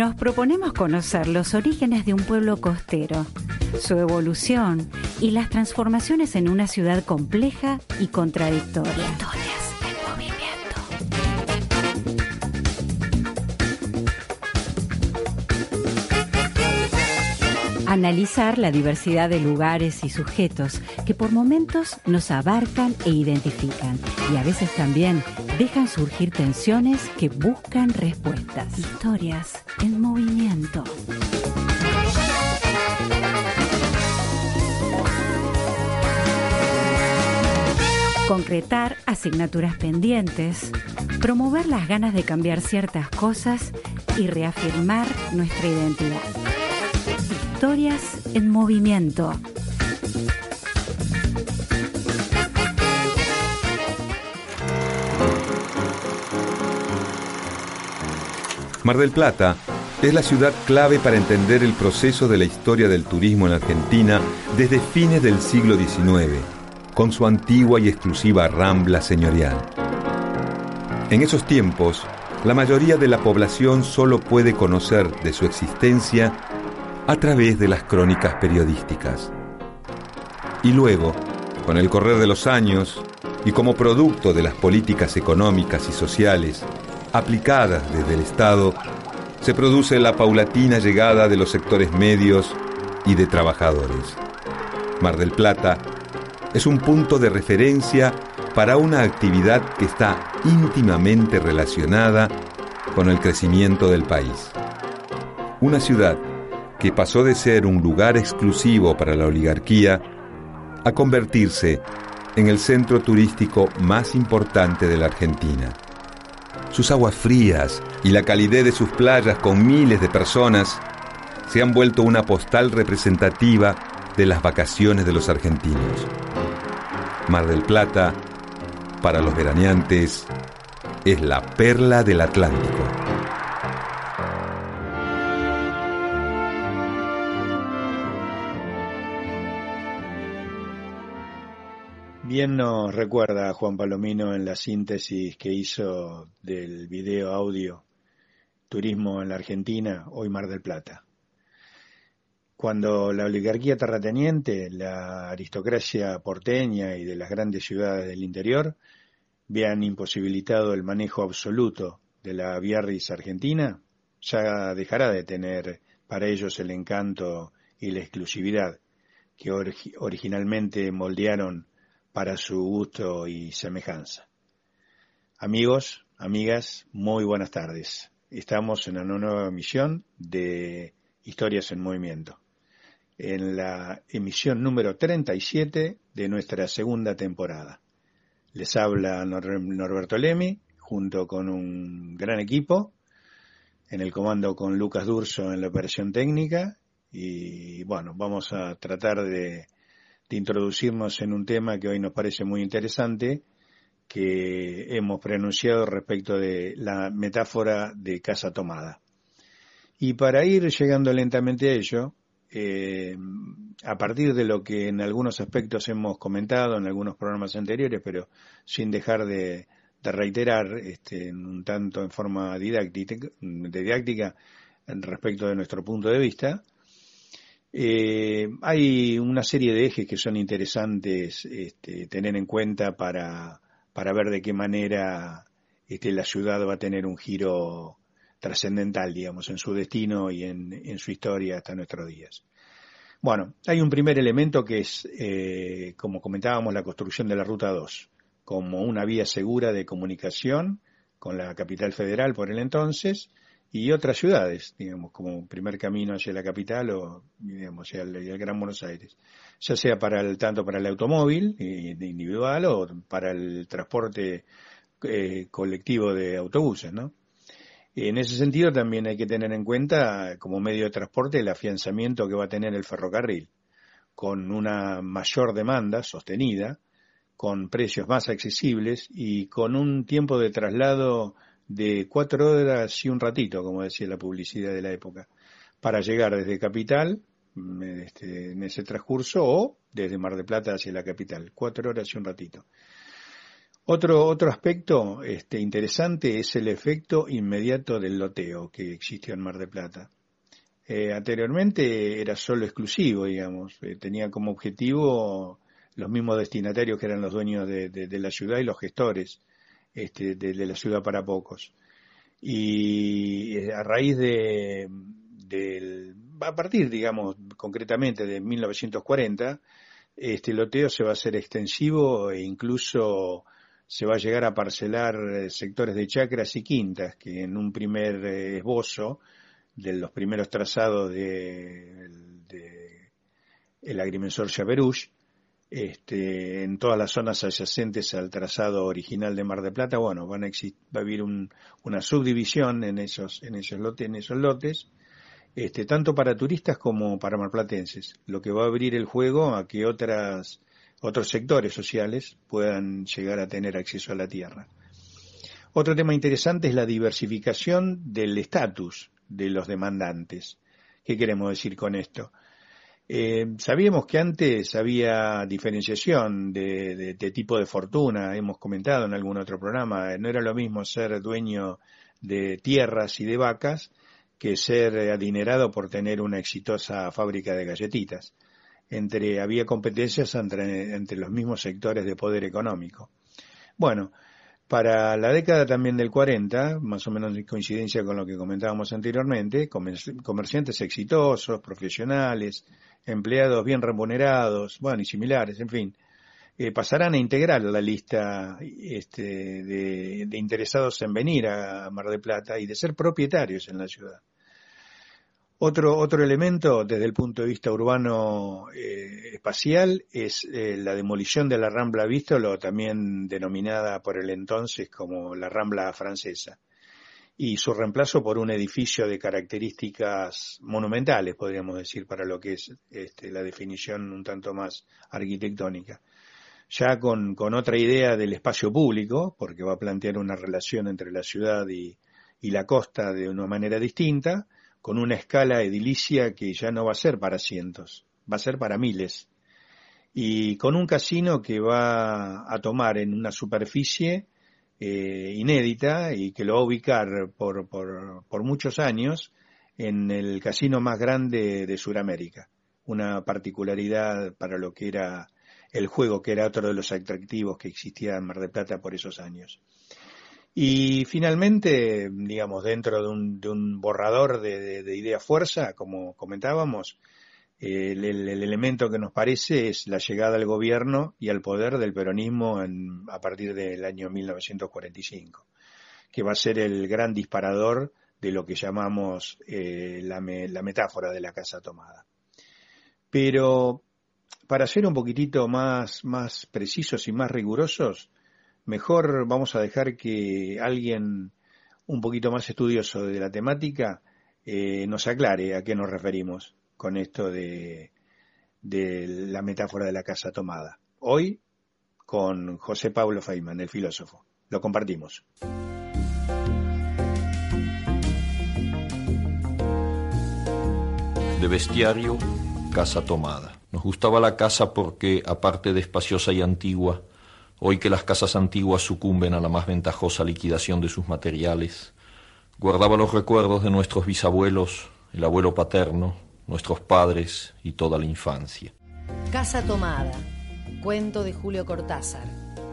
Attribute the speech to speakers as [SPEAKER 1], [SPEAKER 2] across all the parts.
[SPEAKER 1] Nos proponemos conocer los orígenes de un pueblo costero, su evolución y las transformaciones en una ciudad compleja y contradictoria. Analizar la diversidad de lugares y sujetos que por momentos nos abarcan e identifican y a veces también dejan surgir tensiones que buscan respuestas. Historias en movimiento. Concretar asignaturas pendientes, promover las ganas de cambiar ciertas cosas y reafirmar nuestra identidad. Historias en movimiento.
[SPEAKER 2] Mar del Plata es la ciudad clave para entender el proceso de la historia del turismo en Argentina desde fines del siglo XIX, con su antigua y exclusiva rambla señorial. En esos tiempos, la mayoría de la población solo puede conocer de su existencia a través de las crónicas periodísticas. Y luego, con el correr de los años y como producto de las políticas económicas y sociales aplicadas desde el Estado, se produce la paulatina llegada de los sectores medios y de trabajadores. Mar del Plata es un punto de referencia para una actividad que está íntimamente relacionada con el crecimiento del país. Una ciudad que pasó de ser un lugar exclusivo para la oligarquía a convertirse en el centro turístico más importante de la Argentina. Sus aguas frías y la calidez de sus playas con miles de personas se han vuelto una postal representativa de las vacaciones de los argentinos. Mar del Plata, para los veraneantes, es la perla del Atlántico.
[SPEAKER 3] Bien nos recuerda Juan Palomino en la síntesis que hizo del video audio Turismo en la Argentina, hoy Mar del Plata. Cuando la oligarquía terrateniente, la aristocracia porteña y de las grandes ciudades del interior vean imposibilitado el manejo absoluto de la Biarritz argentina, ya dejará de tener para ellos el encanto y la exclusividad que originalmente moldearon para su gusto y semejanza. Amigos, amigas, muy buenas tardes. Estamos en una nueva emisión de Historias en Movimiento, en la emisión número 37 de nuestra segunda temporada. Les habla Nor- Norberto Lemi, junto con un gran equipo, en el comando con Lucas Durso en la operación técnica, y bueno, vamos a tratar de de introducirnos en un tema que hoy nos parece muy interesante, que hemos pronunciado respecto de la metáfora de casa tomada. Y para ir llegando lentamente a ello, eh, a partir de lo que en algunos aspectos hemos comentado en algunos programas anteriores, pero sin dejar de, reiterar este, un tanto en forma didáctica, didáctica respecto de nuestro punto de vista, eh, hay una serie de ejes que son interesantes este, tener en cuenta para, para ver de qué manera este, la ciudad va a tener un giro trascendental, digamos, en su destino y en, su historia hasta nuestros días. Bueno, hay un primer elemento que es, eh, como comentábamos, la construcción de la Ruta 2, como una vía segura de comunicación con la capital federal por el entonces y otras ciudades, digamos, como primer camino hacia la capital o, digamos, hacia el, Gran Buenos Aires, ya sea para el, tanto para el automóvil eh, individual o para el transporte eh, colectivo de autobuses, ¿no? En ese sentido también hay que tener en cuenta como medio de transporte el afianzamiento que va a tener el ferrocarril, con una mayor demanda sostenida, con precios más accesibles y con un tiempo de traslado de cuatro horas y un ratito, como decía la publicidad de la época, para llegar desde Capital mm, este, en ese transcurso o desde Mar de Plata hacia la capital, cuatro horas y un ratito. Otro, otro aspecto este, interesante es el efecto inmediato del loteo que existió en Mar de Plata. Eh, anteriormente era solo exclusivo, digamos, eh, tenía como objetivo los mismos destinatarios que eran los dueños de la ciudad y los gestores este, de, la ciudad para pocos. Y eh, a raíz de, a partir, digamos, concretamente de 1940, este loteo se va a hacer extensivo e incluso se va a llegar a parcelar eh, sectores de chacras y quintas que en un primer eh, esbozo de los primeros trazados de, el agrimensor Chaverush este, en todas las zonas adyacentes al trazado original de Mar de Plata, bueno, van a va a haber una subdivisión en esos, en esos lotes, en esos lotes, este, tanto para turistas como para marplatenses, lo que va a abrir el juego a que otras, otros sectores sociales puedan llegar a tener acceso a la tierra. Otro tema interesante es la diversificación del estatus de los demandantes. ¿Qué queremos decir con esto? Eh, sabíamos que antes había diferenciación de, tipo de fortuna, hemos comentado en algún otro programa, no era lo mismo ser dueño de tierras y de vacas que ser adinerado por tener una exitosa fábrica de galletitas. Entre, había competencias entre, entre los mismos sectores de poder económico. Bueno, para la década también del 40, más o menos en coincidencia con lo que comentábamos anteriormente, comerciantes exitosos, profesionales, empleados bien remunerados, bueno, y similares, en fin, eh, pasarán a integrar la lista este, de, interesados en venir a Mar del Plata y de ser propietarios en la ciudad. Otro, otro elemento desde el punto de vista urbano eh, espacial es eh, la demolición de la Rambla Vístolo, también denominada por el entonces como la Rambla francesa y su reemplazo por un edificio de características monumentales, podríamos decir, para lo que es este, la definición un tanto más arquitectónica. Ya con, otra idea del espacio público, porque va a plantear una relación entre la ciudad y, la costa de una manera distinta, con una escala edilicia que ya no va a ser para cientos, va a ser para miles. Y con un casino que va a tomar en una superficie eh, inédita y que lo va a ubicar por, por, por, muchos años en el casino más grande de Sudamérica. Una particularidad para lo que era el juego, que era otro de los atractivos que existía en Mar del Plata por esos años. Y finalmente, digamos, dentro de un, de un borrador de, de idea fuerza, como comentábamos, el, elemento que nos parece es la llegada al gobierno y al poder del peronismo a partir del año 1945, que va a ser el gran disparador de lo que llamamos eh, la, metáfora de la casa tomada. Pero para ser un poquitito más, más precisos y más rigurosos, mejor vamos a dejar que alguien un poquito más estudioso de la temática eh, nos aclare a qué nos referimos con esto de, la metáfora de la casa tomada. Hoy con José Pablo Feynman, el filósofo. Lo compartimos.
[SPEAKER 4] De bestiario, casa tomada. Nos gustaba la casa porque, aparte de espaciosa y antigua, hoy que las casas antiguas sucumben a la más ventajosa liquidación de sus materiales, guardaba los recuerdos de nuestros bisabuelos, el abuelo paterno, nuestros padres y toda la infancia.
[SPEAKER 5] Casa Tomada, cuento de Julio Cortázar.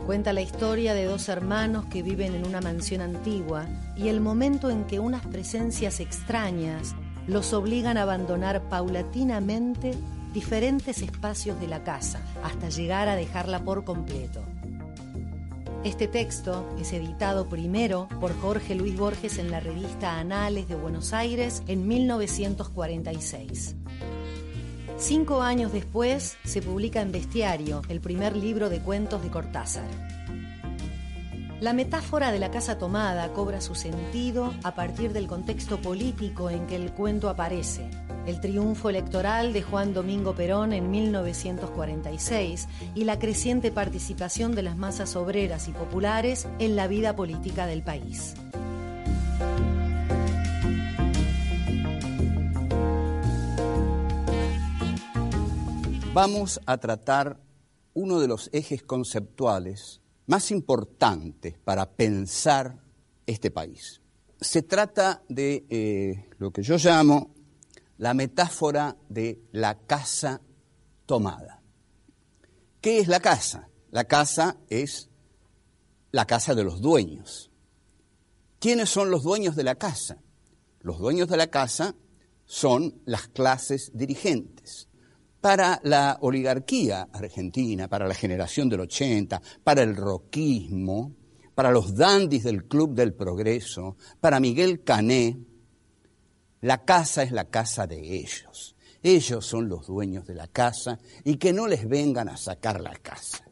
[SPEAKER 5] Cuenta la historia de dos hermanos que viven en una mansión antigua y el momento en que unas presencias extrañas los obligan a abandonar paulatinamente diferentes espacios de la casa hasta llegar a dejarla por completo. Este texto es editado primero por Jorge Luis Borges en la revista Anales de Buenos Aires en 1946. Cinco años después se publica en Bestiario, el primer libro de cuentos de Cortázar. La metáfora de la casa tomada cobra su sentido a partir del contexto político en que el cuento aparece. El triunfo electoral de Juan Domingo Perón en 1946 y la creciente participación de las masas obreras y populares en la vida política del país.
[SPEAKER 6] Vamos a tratar uno de los ejes conceptuales más importantes para pensar este país. Se trata de eh, lo que yo llamo la metáfora de la casa tomada. ¿Qué es la casa? La casa es la casa de los dueños. ¿Quiénes son los dueños de la casa? Los dueños de la casa son las clases dirigentes para la oligarquía argentina, para la generación del 80, para el roquismo, para los dandis del Club del Progreso, para Miguel Cané, la casa es la casa de ellos. Ellos son los dueños de la casa y que no les vengan a sacar la casa.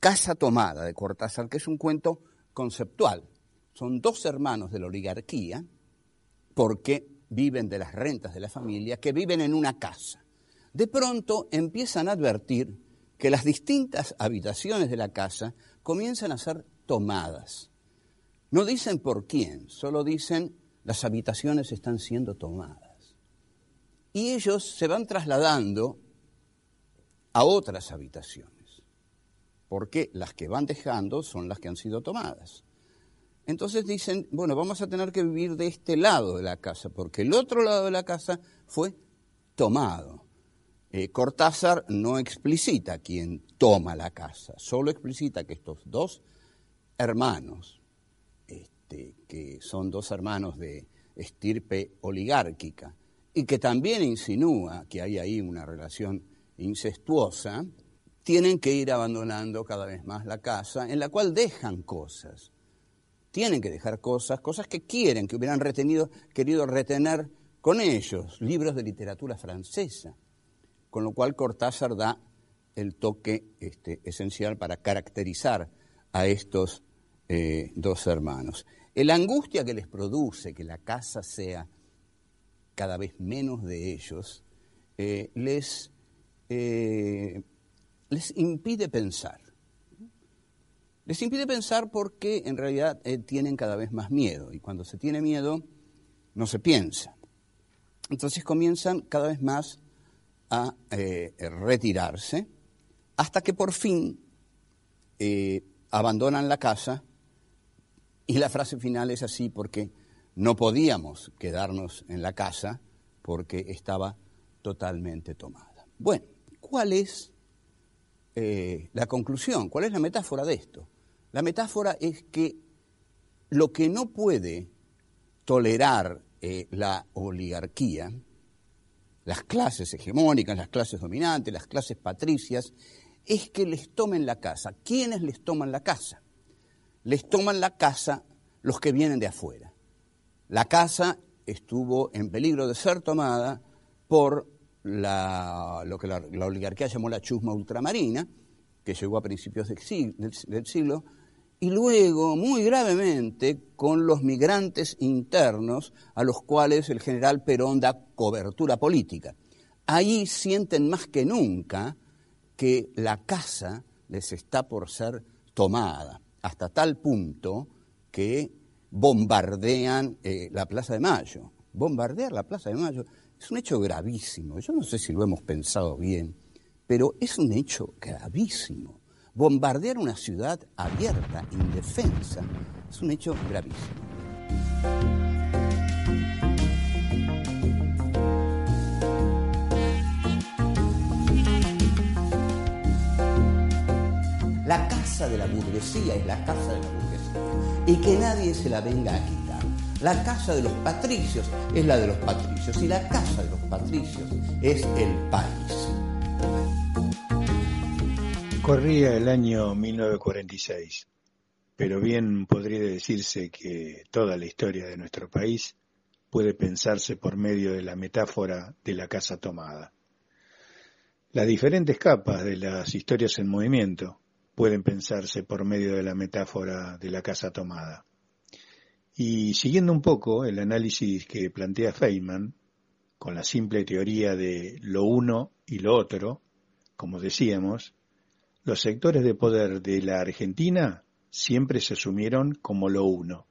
[SPEAKER 6] Casa Tomada de Cortázar, que es un cuento conceptual. Son dos hermanos de la oligarquía, porque viven de las rentas de la familia, que viven en una casa. De pronto empiezan a advertir que las distintas habitaciones de la casa comienzan a ser tomadas. No dicen por quién, solo dicen las habitaciones están siendo tomadas. Y ellos se van trasladando a otras habitaciones porque las que van dejando son las que han sido tomadas. Entonces dicen, bueno, vamos a tener que vivir de este lado de la casa, porque el otro lado de la casa fue tomado. Eh, Cortázar no explicita quién toma la casa, solo explicita que estos dos hermanos, este, que son dos hermanos de estirpe oligárquica, y que también insinúa que hay ahí una relación incestuosa, tienen que ir abandonando cada vez más la casa, en la cual dejan cosas. Tienen que dejar cosas, cosas que quieren, que hubieran retenido, querido retener con ellos, libros de literatura francesa, con lo cual Cortázar da el toque este, esencial para caracterizar a estos eh, dos hermanos. La angustia que les produce que la casa sea cada vez menos de ellos, eh, les eh, les impide pensar. Les impide pensar porque en realidad tienen cada vez más miedo y cuando se tiene miedo no se piensa. Entonces comienzan cada vez más a eh, retirarse hasta que por fin eh, abandonan la casa y la frase final es así porque no podíamos quedarnos en la casa porque estaba totalmente tomada. Bueno, ¿cuál es eh, la conclusión. ¿Cuál es la metáfora de esto? La metáfora es que lo que no puede tolerar la oligarquía, las clases hegemónicas, las clases dominantes, las clases patricias, es que les tomen la casa. ¿Quiénes les toman la casa? Les toman la casa los que vienen de afuera. La casa estuvo en peligro de ser tomada por lo que la, oligarquía llamó la chusma ultramarina, que llegó a principios del siglo, y luego, muy gravemente, con los migrantes internos a los cuales el general Perón da cobertura política. Ahí sienten más que nunca que la casa les está por ser tomada, hasta tal punto que bombardean eh, la Plaza de Mayo. Bombardear la Plaza de Mayo es un hecho gravísimo. Yo no sé si lo hemos pensado bien, pero es un hecho gravísimo. Bombardear una ciudad abierta, indefensa, es un hecho gravísimo. La casa de la burguesía es la casa de la burguesía y que nadie se la venga a quitar. La casa de los patricios es la de los patricios y la casa de los patricios es el país.
[SPEAKER 3] Corría el año 1946, pero bien podría decirse que toda la historia de nuestro país puede pensarse por medio de la metáfora de la casa tomada. Las diferentes capas de las historias en movimiento pueden pensarse por medio de la metáfora de la casa tomada. Y siguiendo un poco el análisis que plantea Feynman, con la simple teoría de lo uno y lo otro, como decíamos, los sectores de poder de la Argentina siempre se asumieron como lo uno.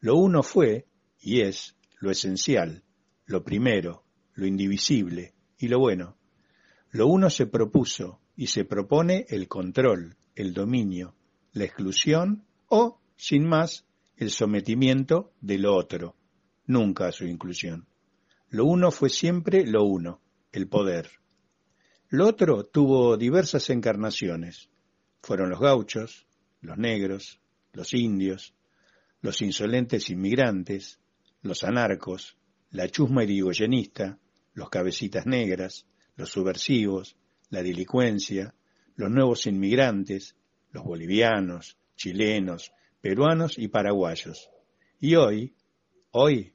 [SPEAKER 3] Lo uno fue y es lo esencial, lo primero, lo indivisible y lo bueno. Lo uno se propuso y se propone el control, el dominio, la exclusión o, sin más, el sometimiento de lo otro, nunca su inclusión. Lo uno fue siempre lo uno, el poder. Lo otro tuvo diversas encarnaciones. Fueron los gauchos, los negros, los indios, los insolentes inmigrantes, los anarcos, la chusma irigoyenista, los cabecitas negras, los subversivos, la delincuencia, los nuevos inmigrantes, los bolivianos, chilenos, peruanos y paraguayos. Y hoy, hoy,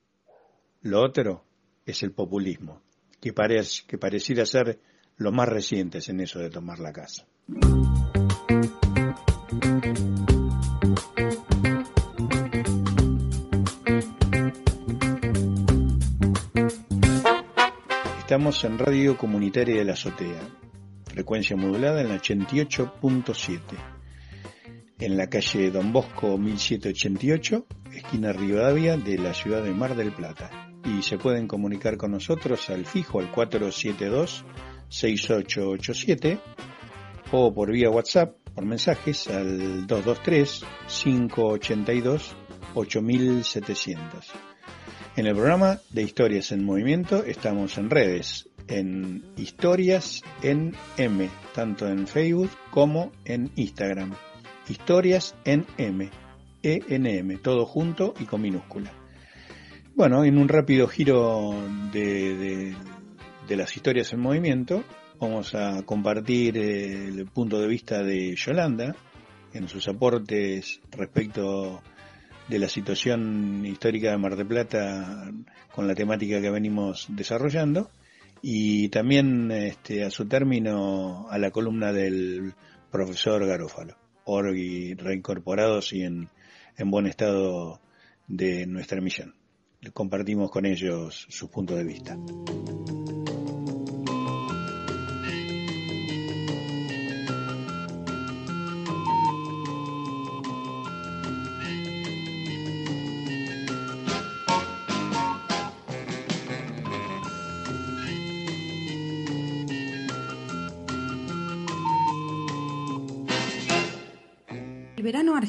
[SPEAKER 3] lo otro es el populismo, que, que pareciera ser lo más recientes en eso de tomar la casa. Estamos en Radio Comunitaria de la Azotea, frecuencia modulada en la 88.7, en la calle Don Bosco 1788, esquina Rivadavia de la ciudad de Mar del Plata. Y se pueden comunicar con nosotros al fijo al 472 6887 o por vía WhatsApp, por mensajes al 223 582 8700. En el programa de Historias en Movimiento estamos en redes, en Historias en M, tanto en Facebook como en Instagram. Historias en M, ENM, todo junto y con minúscula. Bueno, en un rápido giro de, de, las historias en movimiento, vamos a compartir el punto de vista de Yolanda en sus aportes respecto de la situación histórica de Mar del Plata con la temática que venimos desarrollando y también este, a su término a la columna del profesor Garófalo, Orgi reincorporados y en, en buen estado de nuestra misión. Compartimos con ellos sus puntos de vista.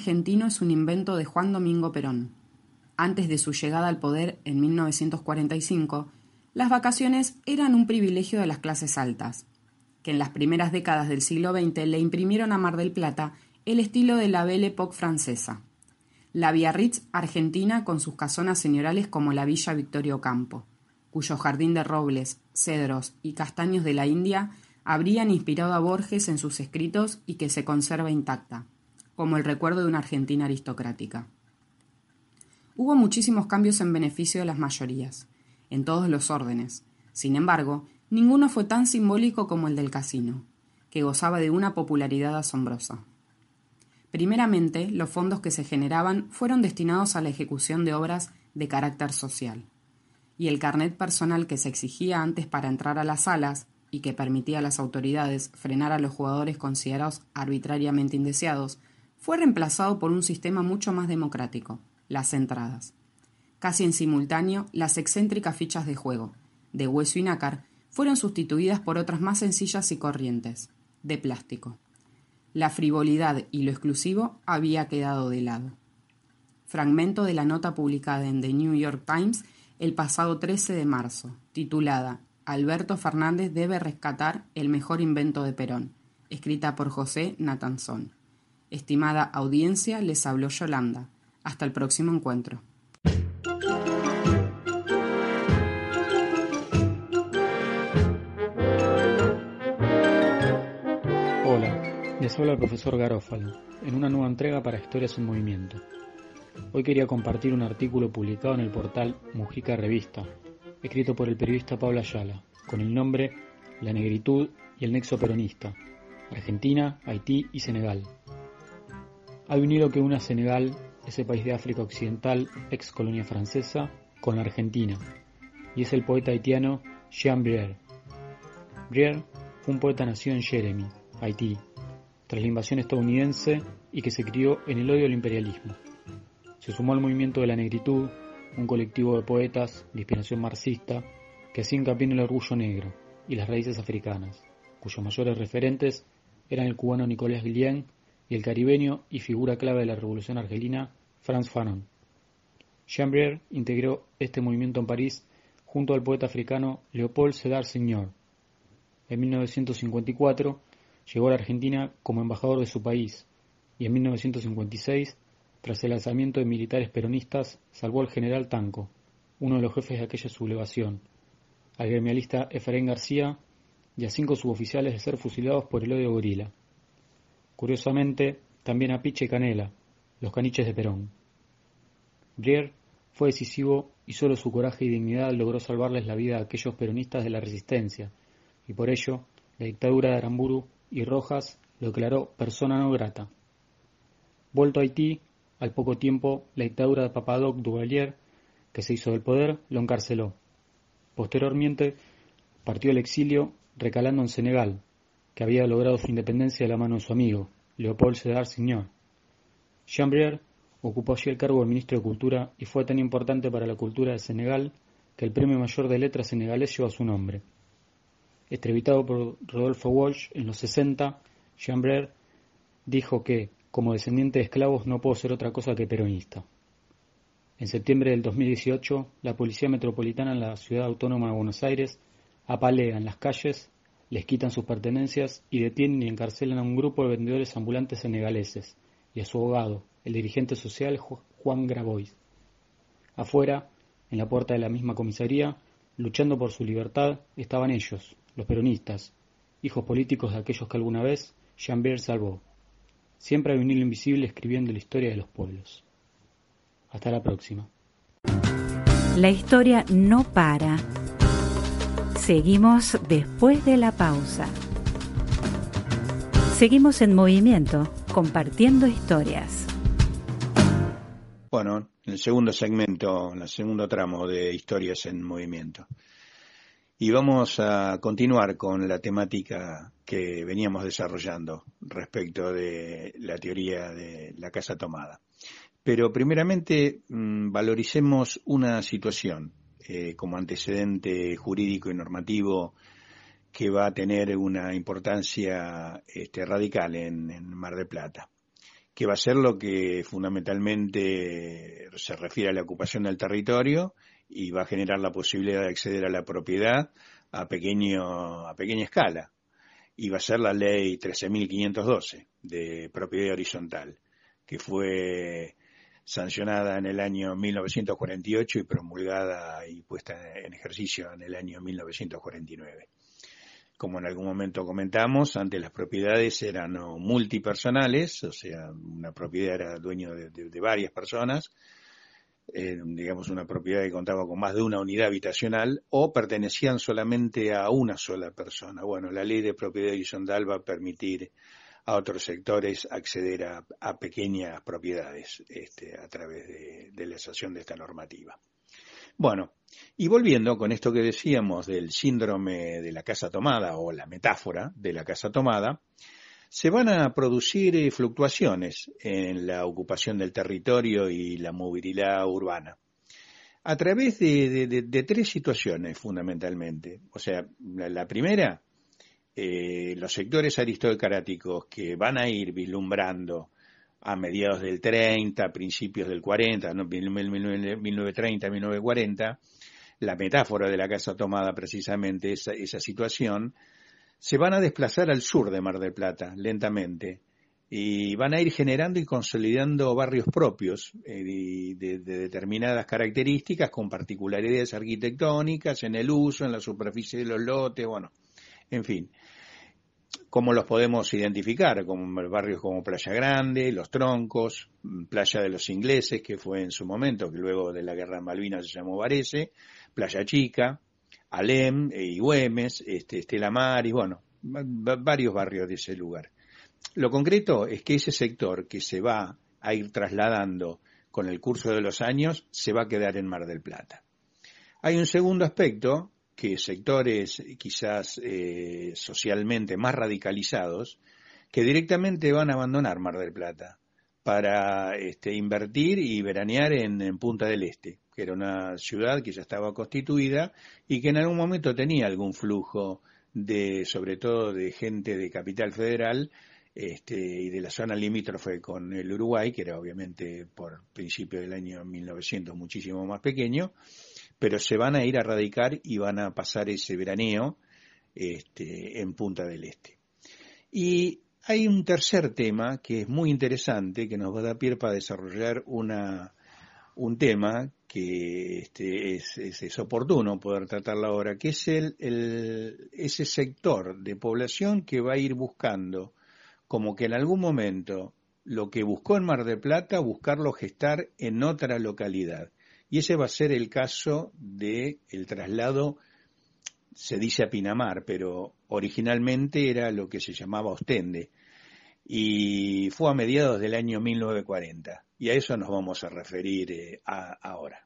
[SPEAKER 7] Argentino es un invento de Juan Domingo Perón. Antes de su llegada al poder en 1945, las vacaciones eran un privilegio de las clases altas, que en las primeras décadas del siglo XX le imprimieron a Mar del Plata el estilo de la Belle Époque francesa. La Biarritz argentina con sus casonas señorales como la Villa Victorio Campo, cuyo jardín de robles, cedros y castaños de la India habrían inspirado a Borges en sus escritos y que se conserva intacta como el recuerdo de una Argentina aristocrática. Hubo muchísimos cambios en beneficio de las mayorías, en todos los órdenes. Sin embargo, ninguno fue tan simbólico como el del casino, que gozaba de una popularidad asombrosa. Primeramente, los fondos que se generaban fueron destinados a la ejecución de obras de carácter social, y el carnet personal que se exigía antes para entrar a las salas y que permitía a las autoridades frenar a los jugadores considerados arbitrariamente indeseados fue reemplazado por un sistema mucho más democrático, las entradas. Casi en simultáneo, las excéntricas fichas de juego, de hueso y nácar, fueron sustituidas por otras más sencillas y corrientes, de plástico. La frivolidad y lo exclusivo había quedado de lado. Fragmento de la nota publicada en The New York Times el pasado 13 de marzo, titulada Alberto Fernández debe rescatar el mejor invento de Perón, escrita por José Natanzón. Estimada audiencia, les habló Yolanda. Hasta el próximo encuentro.
[SPEAKER 8] Hola, les habla el profesor Garófalo, en una nueva entrega para Historias en Movimiento. Hoy quería compartir un artículo publicado en el portal Mujica Revista, escrito por el periodista Pablo Ayala, con el nombre La negritud y el nexo peronista, Argentina, Haití y Senegal, hay un hilo que une a Senegal, ese país de África Occidental, ex colonia francesa, con la Argentina, y es el poeta haitiano Jean Brière. Brière fue un poeta nacido en Jeremy, Haití, tras la invasión estadounidense y que se crió en el odio al imperialismo. Se sumó al movimiento de la negritud, un colectivo de poetas de inspiración marxista que hacía hincapié en el orgullo negro y las raíces africanas, cuyos mayores referentes eran el cubano Nicolás Guillén y el caribeño y figura clave de la revolución argelina Franz Fanon. Jean integró este movimiento en París junto al poeta africano Leopold Sedar Senior. En 1954 llegó a la Argentina como embajador de su país y en 1956, tras el lanzamiento de militares peronistas, salvó al general Tanco, uno de los jefes de aquella sublevación, al gremialista Efraín García y a cinco suboficiales de ser fusilados por el odio gorila. Curiosamente, también a Piche y Canela, los caniches de Perón. Brier fue decisivo y solo su coraje y dignidad logró salvarles la vida a aquellos peronistas de la resistencia, y por ello la dictadura de Aramburu y Rojas lo declaró persona no grata. Vuelto a Haití, al poco tiempo la dictadura de Papadoc Duvalier, que se hizo del poder, lo encarceló. Posteriormente partió al exilio recalando en Senegal, que había logrado su independencia de la mano de su amigo, Leopold Sedar Signon. Chambrier ocupó allí el cargo de ministro de Cultura y fue tan importante para la cultura de Senegal que el premio mayor de letras senegalés lleva su nombre. Estrevitado por Rodolfo Walsh en los 60, Chambrier dijo que, como descendiente de esclavos, no puedo ser otra cosa que peronista. En septiembre del 2018, la Policía Metropolitana en la Ciudad Autónoma de Buenos Aires apalea en las calles, les quitan sus pertenencias y detienen y encarcelan a un grupo de vendedores ambulantes senegaleses y a su abogado, el dirigente social Juan Grabois. Afuera, en la puerta de la misma comisaría, luchando por su libertad, estaban ellos, los peronistas, hijos políticos de aquellos que alguna vez Jean-Pierre salvó. Siempre hay un hilo invisible escribiendo la historia de los pueblos. Hasta la próxima.
[SPEAKER 1] La historia no para Seguimos después de la pausa. Seguimos en movimiento, compartiendo historias.
[SPEAKER 3] Bueno, el segundo segmento, el segundo tramo de historias en movimiento. Y vamos a continuar con la temática que veníamos desarrollando respecto de la teoría de la casa tomada. Pero primeramente mm, valoricemos una situación eh, como antecedente jurídico y normativo que va a tener una importancia este, radical en, Mar de Plata, que va a ser lo que fundamentalmente se refiere a la ocupación del territorio y va a generar la posibilidad de acceder a la propiedad a, pequeño, a pequeña escala. Y va a ser la ley 13.512 de propiedad horizontal, que fue sancionada en el año 1948 y promulgada y puesta en ejercicio en el año 1949. Como en algún momento comentamos, antes las propiedades eran multipersonales, o sea, una propiedad era dueño de, varias personas, eh, digamos una propiedad que contaba con más de una unidad habitacional o pertenecían solamente a una sola persona. Bueno, la ley de propiedad horizontal va a permitir a otros sectores acceder a, pequeñas propiedades este, a través de, la excepción de esta normativa. Bueno, y volviendo con esto que decíamos del síndrome de la casa tomada o la metáfora de la casa tomada, se van a producir eh, fluctuaciones en la ocupación del territorio y la movilidad urbana a través de, tres situaciones fundamentalmente. O sea, la primera eh, los sectores aristocráticos que van a ir vislumbrando a mediados del 30, principios del 40, ¿no? 1930, 1940, la metáfora de la casa tomada precisamente esa, esa situación, se van a desplazar al sur de Mar del Plata lentamente y van a ir generando y consolidando barrios propios eh, de, determinadas características con particularidades arquitectónicas en el uso, en la superficie de los lotes, bueno, en fin ¿Cómo los podemos identificar? Como barrios como Playa Grande, Los Troncos, Playa de los Ingleses, que fue en su momento, que luego de la Guerra de Malvinas se llamó Varese, Playa Chica, Alem eh, y Güemes, este, Estela Maris, bueno, varios barrios de ese lugar. Lo concreto es que ese sector que se va a ir trasladando con el curso de los años se va a quedar en Mar del Plata. Hay un segundo aspecto que sectores quizás eh, socialmente más radicalizados que directamente van a abandonar Mar del Plata para este, invertir y veranear en, Punta del Este, que era una ciudad que ya estaba constituida y que en algún momento tenía algún flujo de, sobre todo de gente de Capital Federal, este, y de la zona limítrofe con el Uruguay, que era obviamente por principio del año 1900 muchísimo más pequeño, pero se van a ir a radicar y van a pasar ese veraneo este, en Punta del Este. Y hay un tercer tema que es muy interesante, que nos va a dar pie para desarrollar una, un tema que este, es, es, oportuno poder tratarlo ahora, que es el, el, ese sector de población que va a ir buscando, como que en algún momento, lo que buscó en Mar del Plata, buscarlo gestar en otra localidad. Y ese va a ser el caso de el traslado, se dice a Pinamar, pero originalmente era lo que se llamaba Ostende. Y fue a mediados del año 1940. Y a eso nos vamos a referir eh, ahora.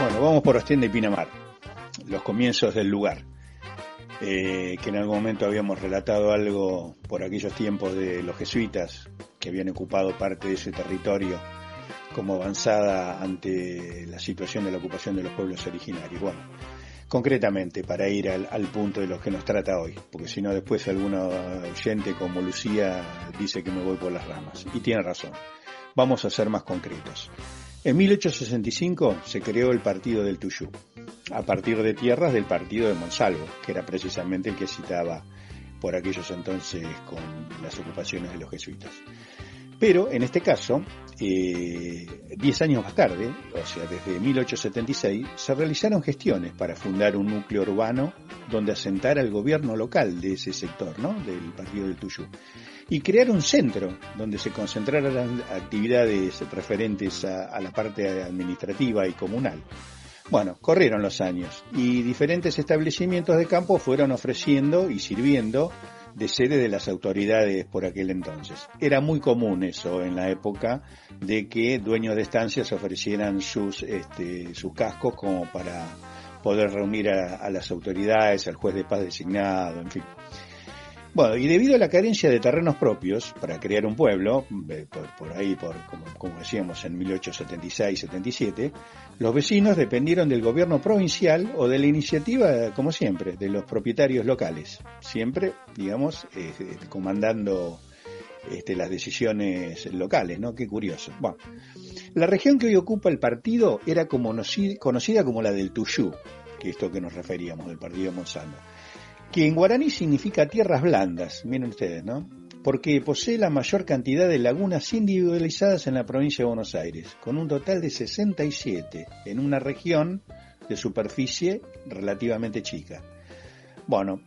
[SPEAKER 3] Bueno, vamos por Ostende y Pinamar, los comienzos del lugar. Eh, que en algún momento habíamos relatado algo por aquellos tiempos de los jesuitas que habían ocupado parte de ese territorio como avanzada ante la situación de la ocupación de los pueblos originarios. Bueno, concretamente, para ir al, al punto de los que nos trata hoy, porque si no después alguna oyente como Lucía dice que me voy por las ramas, y tiene razón. Vamos a ser más concretos. En 1865 se creó el Partido del Tuyú, a partir de tierras del Partido de Monsalvo, que era precisamente el que citaba por aquellos entonces con las ocupaciones de los jesuitas. Pero en este caso, eh, diez años más tarde, o sea, desde 1876, se realizaron gestiones para fundar un núcleo urbano donde asentar al gobierno local de ese sector, ¿no? Del partido del Tuyú. Y crear un centro donde se concentraran actividades referentes a la parte administrativa y comunal. Bueno, corrieron los años y diferentes establecimientos de campo fueron ofreciendo y sirviendo de sede de las autoridades por aquel entonces. Era muy común eso en la época de que dueños de estancias ofrecieran sus, este, sus cascos como para poder reunir a, las autoridades, al juez de paz designado, en fin. Bueno, y debido a la carencia de terrenos propios para crear un pueblo, eh, por, ahí, por, como, decíamos en 1876-77, los vecinos dependieron del gobierno provincial o de la iniciativa, como siempre, de los propietarios locales, siempre, digamos, eh, comandando este, las decisiones locales, ¿no? Qué curioso. Bueno, la región que hoy ocupa el partido era como conocida como la del Tuyú, que es esto que nos referíamos, del partido Monsanto que en guaraní significa tierras blandas, miren ustedes, ¿no? Porque posee la mayor cantidad de lagunas individualizadas en la provincia de Buenos Aires, con un total de 67 en una región de superficie relativamente chica. Bueno,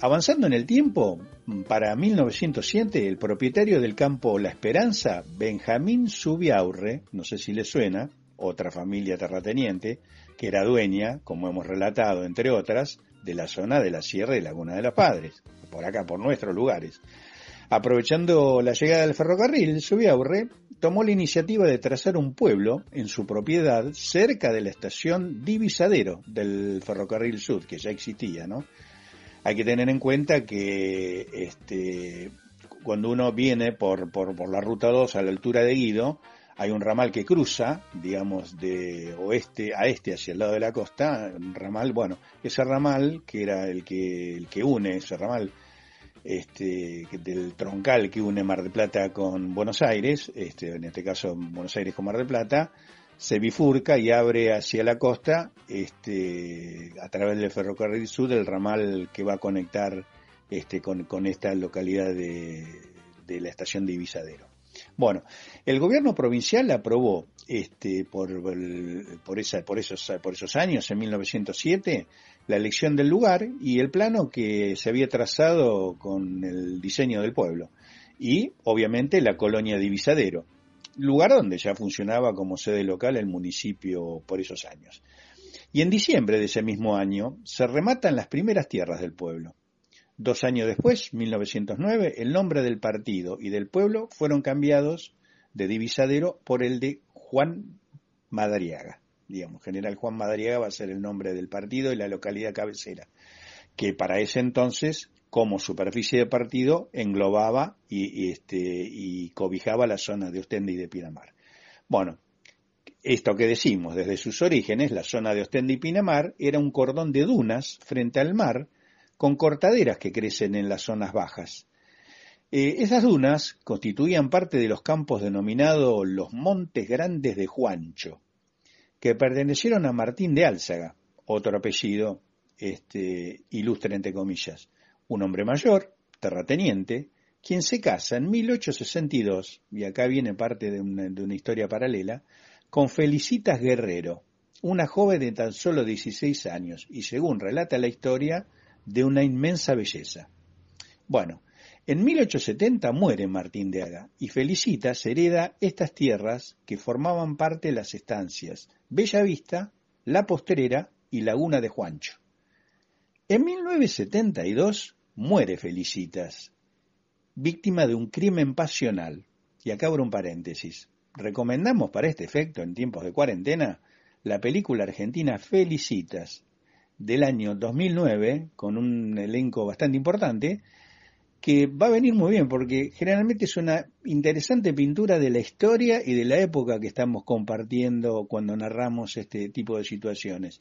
[SPEAKER 3] avanzando en el tiempo, para 1907 el propietario del campo La Esperanza, Benjamín Subiaurre, no sé si le suena, otra familia terrateniente, que era dueña, como hemos relatado, entre otras, de la zona de la Sierra y Laguna de los Padres, por acá, por nuestros lugares. Aprovechando la llegada del ferrocarril, Subiaurre tomó la iniciativa de trazar un pueblo en su propiedad cerca de la estación Divisadero del ferrocarril sur, que ya existía, ¿no? Hay que tener en cuenta que este, cuando uno viene por, por, por la ruta 2 a la altura de Guido, hay un ramal que cruza, digamos, de oeste a este hacia el lado de la costa, un ramal, bueno, ese ramal que era el que, el que une, ese ramal este, del troncal que une Mar del Plata con Buenos Aires, este, en este caso Buenos Aires con Mar del Plata, se bifurca y abre hacia la costa este, a través del ferrocarril sur el ramal que va a conectar este, con, con esta localidad de, de la estación de Ibisadero. Bueno, el gobierno provincial aprobó este, por, por, esa, por, esos, por esos años, en 1907, la elección del lugar y el plano que se había trazado con el diseño del pueblo. Y, obviamente, la colonia Divisadero, lugar donde ya funcionaba como sede local el municipio por esos años. Y en diciembre de ese mismo año se rematan las primeras tierras del pueblo. Dos años después, 1909, el nombre del partido y del pueblo fueron cambiados de Divisadero por el de Juan Madariaga. Digamos, General Juan Madariaga va a ser el nombre del partido y la localidad cabecera, que para ese entonces, como superficie de partido, englobaba y, este, y cobijaba la zona de Ostende y de Pinamar. Bueno, esto que decimos, desde sus orígenes, la zona de Ostende y Pinamar era un cordón de dunas frente al mar, con cortaderas que crecen en las zonas bajas. Eh, esas dunas constituían parte de los campos denominados los Montes Grandes de Juancho, que pertenecieron a Martín de Álzaga, otro apellido este, ilustre entre comillas, un hombre mayor, terrateniente, quien se casa en 1862, y acá viene parte de una, de una historia paralela, con Felicitas Guerrero, una joven de tan solo 16 años, y según relata la historia, de una inmensa belleza. Bueno, en 1870 muere Martín de Haga y Felicitas hereda estas tierras que formaban parte de las estancias Bella Vista, La Postrera y Laguna de Juancho. En 1972 muere Felicitas, víctima de un crimen pasional. Y acá abro un paréntesis. Recomendamos para este efecto, en tiempos de cuarentena, la película argentina Felicitas, del año 2009, con un elenco bastante importante, que va a venir muy bien, porque generalmente es una interesante pintura de la historia y de la época que estamos compartiendo cuando narramos este tipo de situaciones.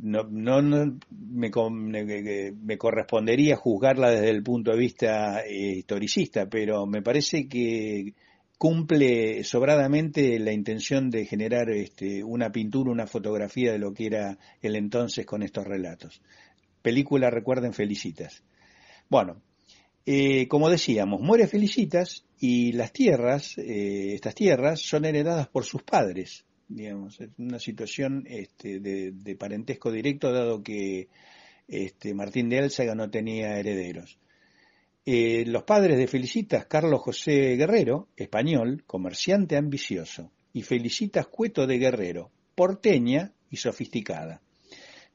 [SPEAKER 3] No, no, me, me, correspondería juzgarla desde el punto de vista eh, historicista, pero me parece que cumple sobradamente la intención de generar este, una pintura, una fotografía de lo que era el entonces con estos relatos. Película, recuerden, Felicitas. Bueno, eh, como decíamos, muere Felicitas y las tierras, eh, estas tierras, son heredadas por sus padres. Digamos, es una situación este, de, parentesco directo, dado que este, Martín de Álzaga no tenía herederos. Eh, los padres de Felicitas, Carlos José Guerrero, español, comerciante ambicioso, y Felicitas Cueto de Guerrero, porteña y sofisticada.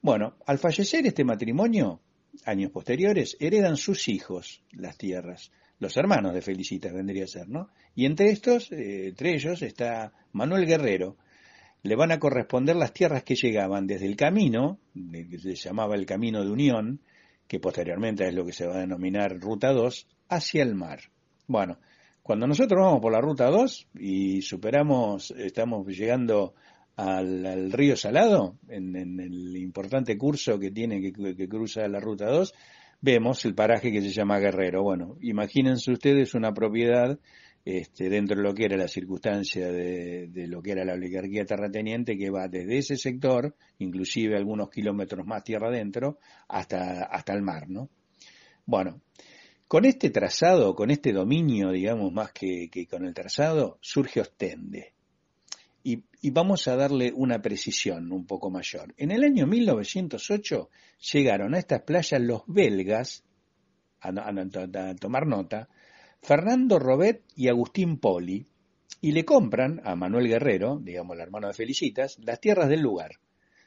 [SPEAKER 3] Bueno, al fallecer este matrimonio, años posteriores, heredan sus hijos las tierras, los hermanos de Felicitas vendría a ser, ¿no? Y entre estos, eh, entre ellos está Manuel Guerrero. Le van a corresponder las tierras que llegaban desde el camino, que se llamaba el Camino de Unión, que posteriormente es lo que se va a denominar Ruta 2, hacia el mar. Bueno, cuando nosotros vamos por la Ruta 2 y superamos, estamos llegando al, río Salado, en, el importante curso que tiene que, que cruza la Ruta 2, vemos el paraje que se llama Guerrero. Bueno, imagínense ustedes una propiedad este, dentro de lo que era la circunstancia de, lo que era la oligarquía terrateniente, que va desde ese sector, inclusive algunos kilómetros más tierra adentro, hasta, hasta el mar, ¿no? Bueno, con este trazado, con este dominio, digamos, más que, con el trazado, surge Ostende. Y, y, vamos a darle una precisión un poco mayor. En el año 1908 llegaron a estas playas los belgas, a tomar nota, Fernando Robet y Agustín Poli, y le compran a Manuel Guerrero, digamos el hermano de Felicitas, las tierras del lugar,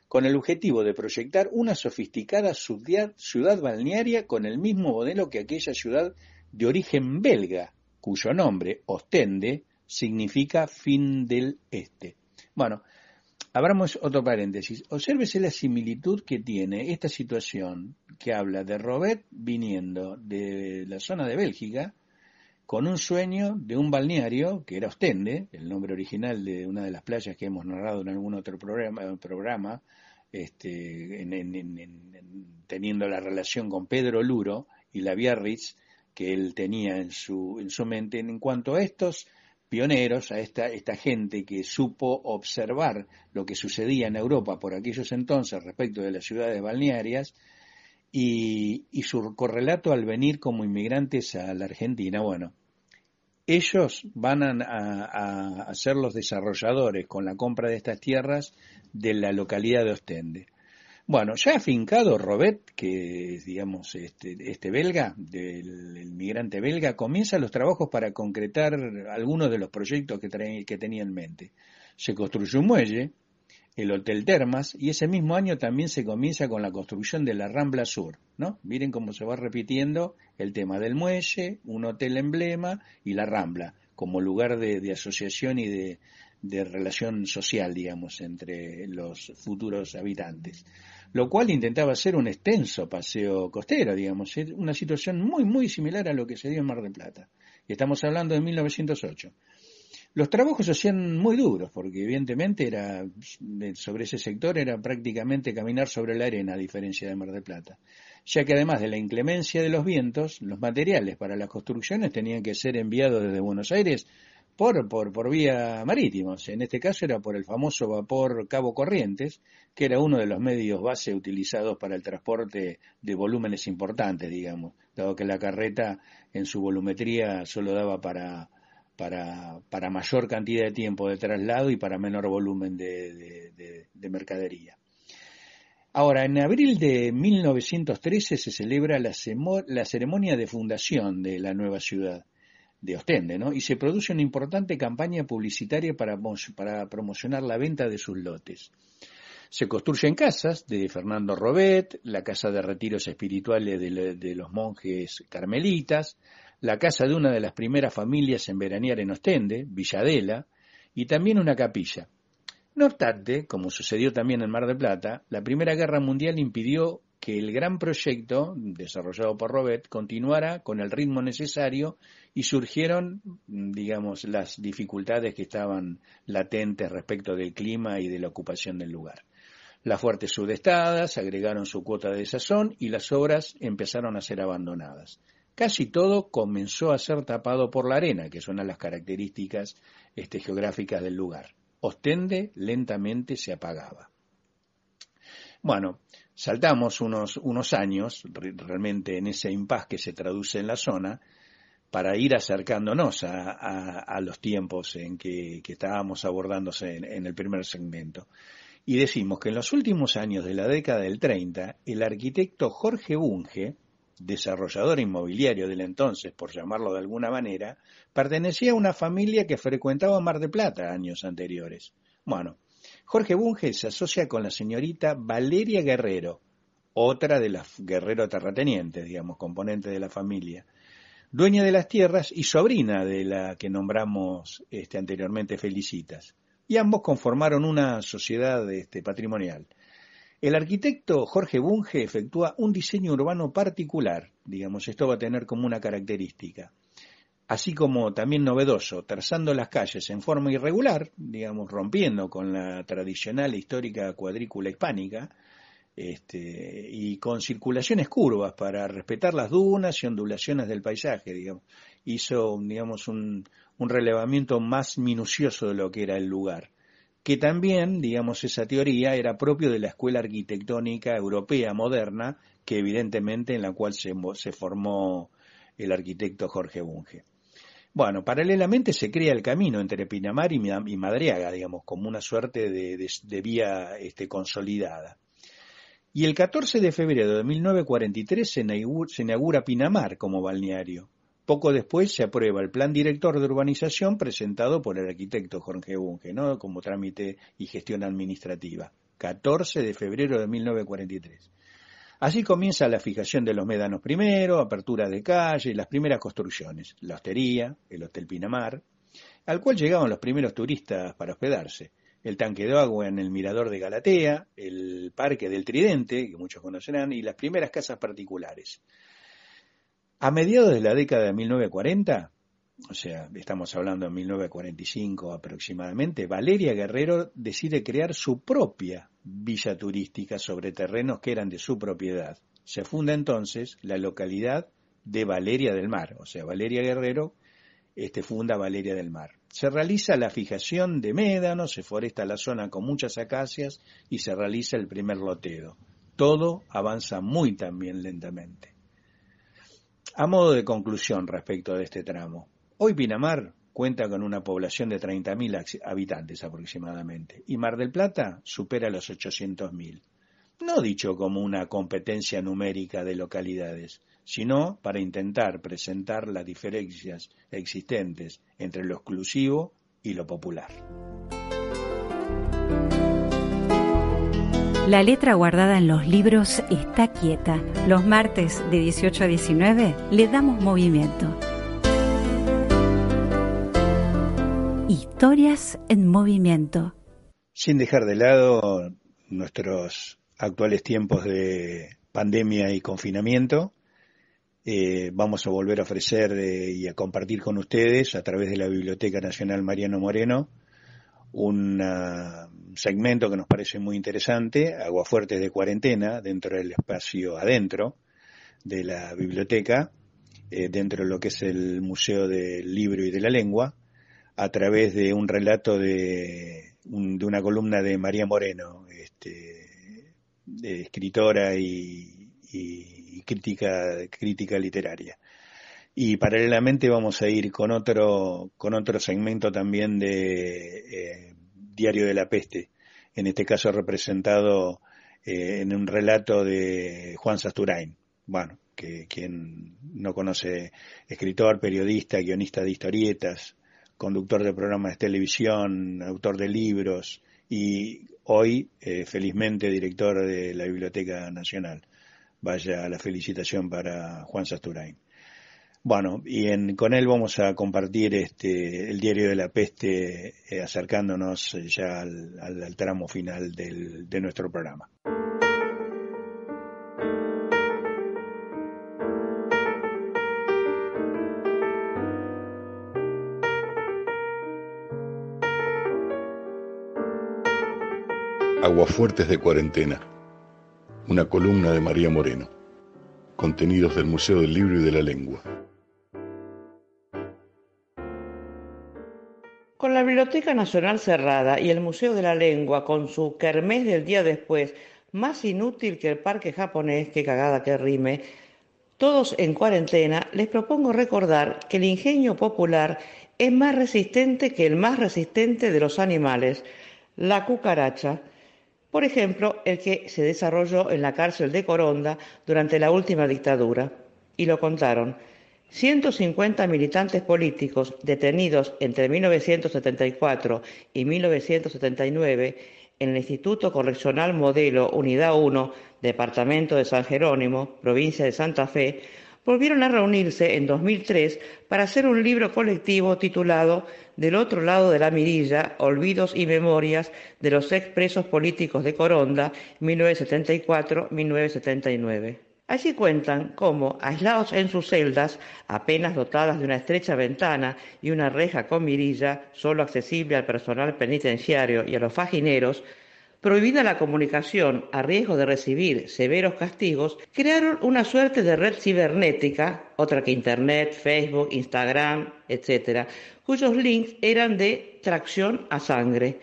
[SPEAKER 3] con el objetivo de proyectar una sofisticada ciudad, balnearia con el mismo modelo que aquella ciudad de origen belga, cuyo nombre, Ostende, significa fin del este. Bueno, abramos otro paréntesis. Obsérvese la similitud que tiene esta situación que habla de Robet viniendo de la zona de Bélgica, con un sueño de un balneario, que era Ostende, el nombre original de una de las playas que hemos narrado en algún otro programa, programa este, teniendo la relación con Pedro Luro y la Biarritz que él tenía en su, en su mente en cuanto a estos pioneros, a esta, esta gente que supo observar lo que sucedía en Europa por aquellos entonces respecto de las ciudades balnearias, y, y, su correlato al venir como inmigrantes a la Argentina. Bueno, ellos van a, ser los desarrolladores con la compra de estas tierras de la localidad de Ostende. Bueno, ya afincado Robert, que es, digamos, este, este belga, del el migrante belga, comienza los trabajos para concretar algunos de los proyectos que, que tenía en mente. Se construyó un muelle, el Hotel Termas, y ese mismo año también se comienza con la construcción de la Rambla Sur, ¿no? Miren cómo se va repitiendo el tema del muelle, un hotel emblema y la Rambla, como lugar de, asociación y de, de, relación social, digamos, entre los futuros habitantes. Lo cual intentaba ser un extenso paseo costero, digamos, una situación muy, muy similar a lo que se dio en Mar del Plata. Y estamos hablando de 1908. Los trabajos se hacían muy duros, porque evidentemente era, sobre ese sector era prácticamente caminar sobre la arena, a diferencia de Mar del Plata, ya que además de la inclemencia de los vientos, los materiales para las construcciones tenían que ser enviados desde Buenos Aires por, por, por vía marítima. en este caso era por el famoso vapor Cabo Corrientes, que era uno de los medios base utilizados para el transporte de volúmenes importantes, digamos, dado que la carreta en su volumetría solo daba para para, mayor cantidad de tiempo de traslado y para menor volumen de, mercadería. Ahora, en abril de 1913 se celebra la, ceremonia de fundación de la nueva ciudad de Ostende, ¿no? Y se produce una importante campaña publicitaria para promocionar la venta de sus lotes. Se construyen casas de Fernando Robet, la casa de retiros espirituales de los monjes carmelitas, la casa de una de las primeras familias en veranear en Ostende, Villadela, y también una capilla. No obstante, como sucedió también en Mar del Plata, la Primera Guerra Mundial impidió que el gran proyecto, desarrollado por Robert, continuara con el ritmo necesario y surgieron, digamos, las dificultades que estaban latentes respecto del clima y de la ocupación del lugar. Las fuertes sudestadas agregaron su cuota de sazón y las obras empezaron a ser abandonadas casi todo comenzó a ser tapado por la arena, que son las características este, geográficas del lugar. Ostende lentamente se apagaba. Bueno, saltamos unos, unos años, realmente en ese impas que se traduce en la zona, para ir acercándonos a, los tiempos en que, estábamos abordándose en, en, el primer segmento. Y decimos que en los últimos años de la década del 30, el arquitecto Jorge Bunge, desarrollador inmobiliario del entonces, por llamarlo de alguna manera, pertenecía a una familia que frecuentaba Mar de Plata años anteriores. Bueno, Jorge Bunge se asocia con la señorita Valeria Guerrero, otra de las guerreros terratenientes, digamos, componente de la familia, dueña de las tierras y sobrina de la que nombramos este, anteriormente Felicitas. Y ambos conformaron una sociedad este, patrimonial. El arquitecto Jorge Bunge efectúa un diseño urbano particular, digamos, esto va a tener como una característica, así como también novedoso, trazando las calles en forma irregular, digamos, rompiendo con la tradicional e histórica cuadrícula hispánica, este, y con circulaciones curvas para respetar las dunas y ondulaciones del paisaje, digamos. Hizo, digamos, un relevamiento más minucioso de lo que era el lugar que también, digamos, esa teoría era propio de la escuela arquitectónica europea moderna, que evidentemente en la cual se, formó el arquitecto Jorge Bunge. Bueno, paralelamente se crea el camino entre Pinamar y, Madriaga, digamos, como una suerte de, vía este, consolidada. Y el 14 de febrero de 1943 se inaugura Pinamar como balneario. Poco después se aprueba el plan director de urbanización presentado por el arquitecto Jorge Bunge, ¿no? como trámite y gestión administrativa. 14 de febrero de 1943. Así comienza la fijación de los médanos primero, apertura de calle, las primeras construcciones, la hostería, el Hotel Pinamar, al cual llegaban los primeros turistas para hospedarse, el tanque de agua en el mirador de Galatea, el parque del Tridente, que muchos conocerán, y las primeras casas particulares. A mediados de la década de 1940, o sea, estamos hablando de 1945 aproximadamente, Valeria Guerrero decide crear su propia villa turística sobre terrenos que eran de su propiedad. Se funda entonces la localidad de Valeria del Mar, o sea, Valeria Guerrero este, funda Valeria del Mar. Se realiza la fijación de médanos, se foresta la zona con muchas acacias y se realiza el primer loteo. Todo avanza muy también lentamente. A modo de conclusión respecto de este tramo, Hoy Pinamar cuenta con una población de 30.000 habitantes aproximadamente y Mar del Plata supera los 800.000. No dicho como una competencia numérica de localidades, sino para intentar presentar las diferencias existentes entre lo exclusivo y lo popular.
[SPEAKER 1] La letra guardada en los libros está quieta. Los martes de 18 a 19 le damos movimiento. Historias en movimiento.
[SPEAKER 3] Sin dejar de lado nuestros actuales tiempos de pandemia y confinamiento, eh, vamos a volver a ofrecer eh, y a compartir con ustedes a través de la Biblioteca Nacional Mariano Moreno un segmento que nos parece muy interesante, Aguafuertes de cuarentena, dentro del espacio adentro de la biblioteca, eh, dentro de lo que es el Museo del Libro y de la Lengua, a través de un relato de, de una columna de María Moreno, este, escritora y, y, crítica, crítica literaria. Y paralelamente vamos a ir con otro, con otro segmento también de eh, Diario de la Peste, en este caso representado eh, en un relato de Juan Sasturain. Bueno, que quien no conoce, escritor, periodista, guionista de historietas, conductor de programas de televisión, autor de libros y hoy, eh, felizmente, director de la Biblioteca Nacional. Vaya la felicitación para Juan Sasturain. Bueno, y en, con él vamos a compartir este, el diario de la peste, eh, acercándonos ya al, al, tramo final del, de nuestro programa.
[SPEAKER 9] Aguafuertes de cuarentena. Una columna de María Moreno. Contenidos del Museo del Libro y de la Lengua.
[SPEAKER 10] Biblioteca Nacional cerrada y el Museo de la Lengua con su kermés del día después, más inútil que el parque japonés, que cagada que rime, todos en cuarentena, les propongo recordar que el ingenio popular es más resistente que el más resistente de los animales, la cucaracha por ejemplo, el que se desarrolló en la cárcel de Coronda durante la última dictadura. Y lo contaron. 150 militantes políticos detenidos entre 1974 y 1979 en el Instituto Correccional Modelo Unidad 1, Departamento de San Jerónimo, provincia de Santa Fe, volvieron a reunirse en 2003 para hacer un libro colectivo titulado Del otro lado de la mirilla, Olvidos y Memorias de los expresos políticos de Coronda, 1974-1979. Allí cuentan cómo, aislados en sus celdas, apenas dotadas de una estrecha ventana y una reja con mirilla, solo accesible al personal penitenciario y a los fagineros, prohibida la comunicación a riesgo de recibir severos castigos, crearon una suerte de red cibernética, otra que Internet, Facebook, Instagram, etc., cuyos links eran de tracción a sangre.